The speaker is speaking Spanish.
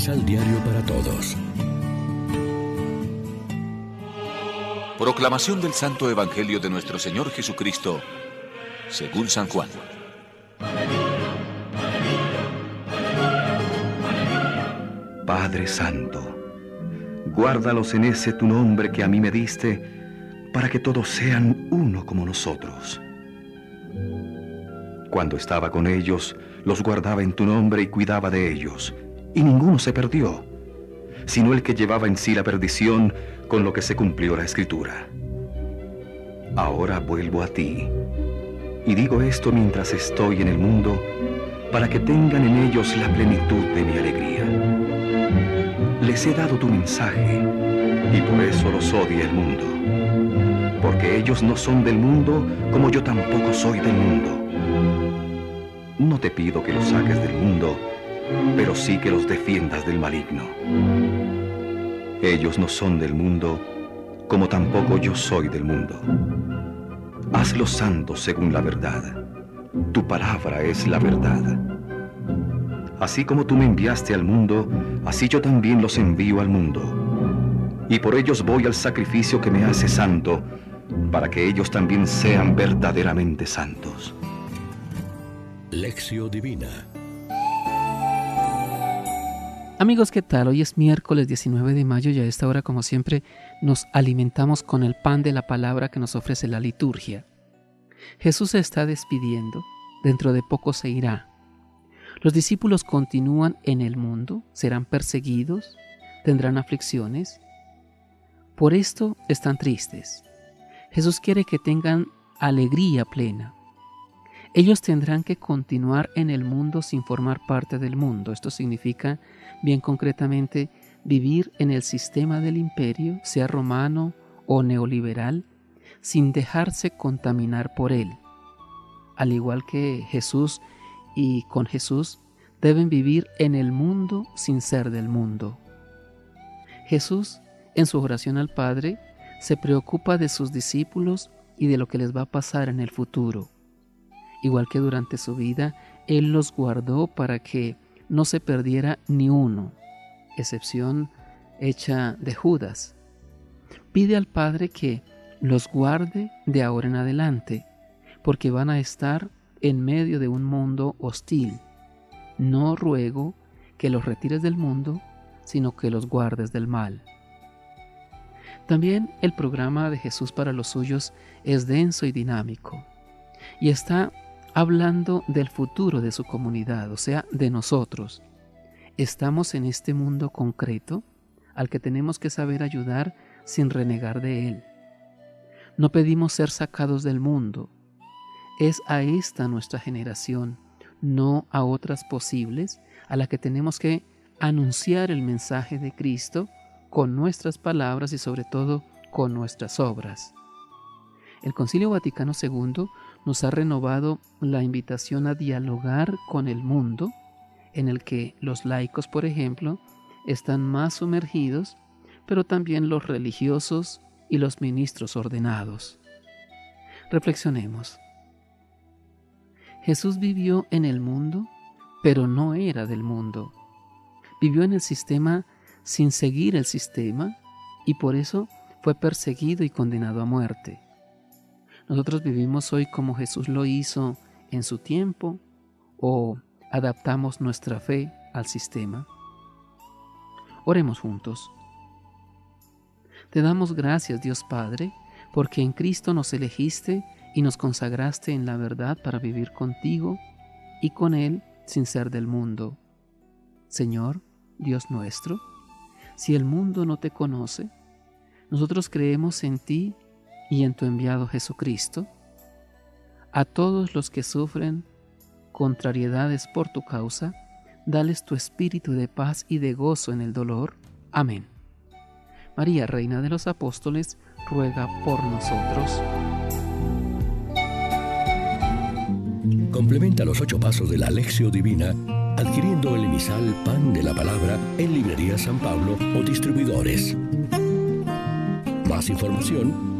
Misal Diario para Todos. Proclamación del Santo Evangelio de nuestro Señor Jesucristo, según San Juan. Padre Santo, guárdalos en ese tu nombre que a mí me diste, para que todos sean uno como nosotros. Cuando estaba con ellos, los guardaba en tu nombre y cuidaba de ellos, y ninguno se perdió, sino el que llevaba en sí la perdición, con lo que se cumplió la escritura. Ahora vuelvo a ti, y digo esto mientras estoy en el mundo, para que tengan en ellos la plenitud de mi alegría. Les he dado tu mensaje, y por eso los odia el mundo, porque ellos no son del mundo como yo tampoco soy del mundo. No te pido que los saques del mundo, pero sí que los defiendas del maligno. Ellos no son del mundo, como tampoco yo soy del mundo. Hazlos santos según la verdad. Tu palabra es la verdad. Así como tú me enviaste al mundo, así yo también los envío al mundo. Y por ellos voy al sacrificio que me hace santo, para que ellos también sean verdaderamente santos. Lección Divina Amigos, ¿qué tal? Hoy es miércoles 19 de mayo y a esta hora, como siempre, nos alimentamos con el pan de la palabra que nos ofrece la liturgia. Jesús se está despidiendo, dentro de poco se irá. Los discípulos continúan en el mundo, serán perseguidos, tendrán aflicciones. Por esto están tristes. Jesús quiere que tengan alegría plena. Ellos tendrán que continuar en el mundo sin formar parte del mundo. Esto significa bien concretamente, vivir en el sistema del imperio, sea romano o neoliberal, sin dejarse contaminar por él. Al igual que Jesús y con Jesús, deben vivir en el mundo sin ser del mundo. Jesús, en su oración al Padre, se preocupa de sus discípulos y de lo que les va a pasar en el futuro. Igual que durante su vida, Él los guardó para que no se perdiera ni uno, excepción hecha de Judas. Pide al Padre que los guarde de ahora en adelante, porque van a estar en medio de un mundo hostil. No ruego que los retires del mundo, sino que los guardes del mal. También el programa de Jesús para los suyos es denso y dinámico, y está hablando del futuro de su comunidad, o sea, de nosotros. Estamos en este mundo concreto al que tenemos que saber ayudar sin renegar de él. No pedimos ser sacados del mundo. Es a esta nuestra generación, no a otras posibles, a la que tenemos que anunciar el mensaje de Cristo con nuestras palabras y sobre todo con nuestras obras. El Concilio Vaticano II nos ha renovado la invitación a dialogar con el mundo, en el que los laicos, por ejemplo, están más sumergidos, pero también los religiosos y los ministros ordenados. Reflexionemos. Jesús vivió en el mundo, pero no era del mundo. Vivió en el sistema sin seguir el sistema y por eso fue perseguido y condenado a muerte. ¿Nosotros vivimos hoy como Jesús lo hizo en su tiempo o adaptamos nuestra fe al sistema? Oremos juntos. Te damos gracias, Dios Padre, porque en Cristo nos elegiste y nos consagraste en la verdad para vivir contigo y con Él sin ser del mundo. Señor, Dios nuestro, si el mundo no te conoce, nosotros creemos en ti y en tu enviado Jesucristo, a todos los que sufren contrariedades por tu causa, dales tu espíritu de paz y de gozo en el dolor. Amén. María, Reina de los Apóstoles, ruega por nosotros. Complementa los ocho pasos de la Alexio Divina adquiriendo el emisal Pan de la Palabra en Librería San Pablo o distribuidores. Más información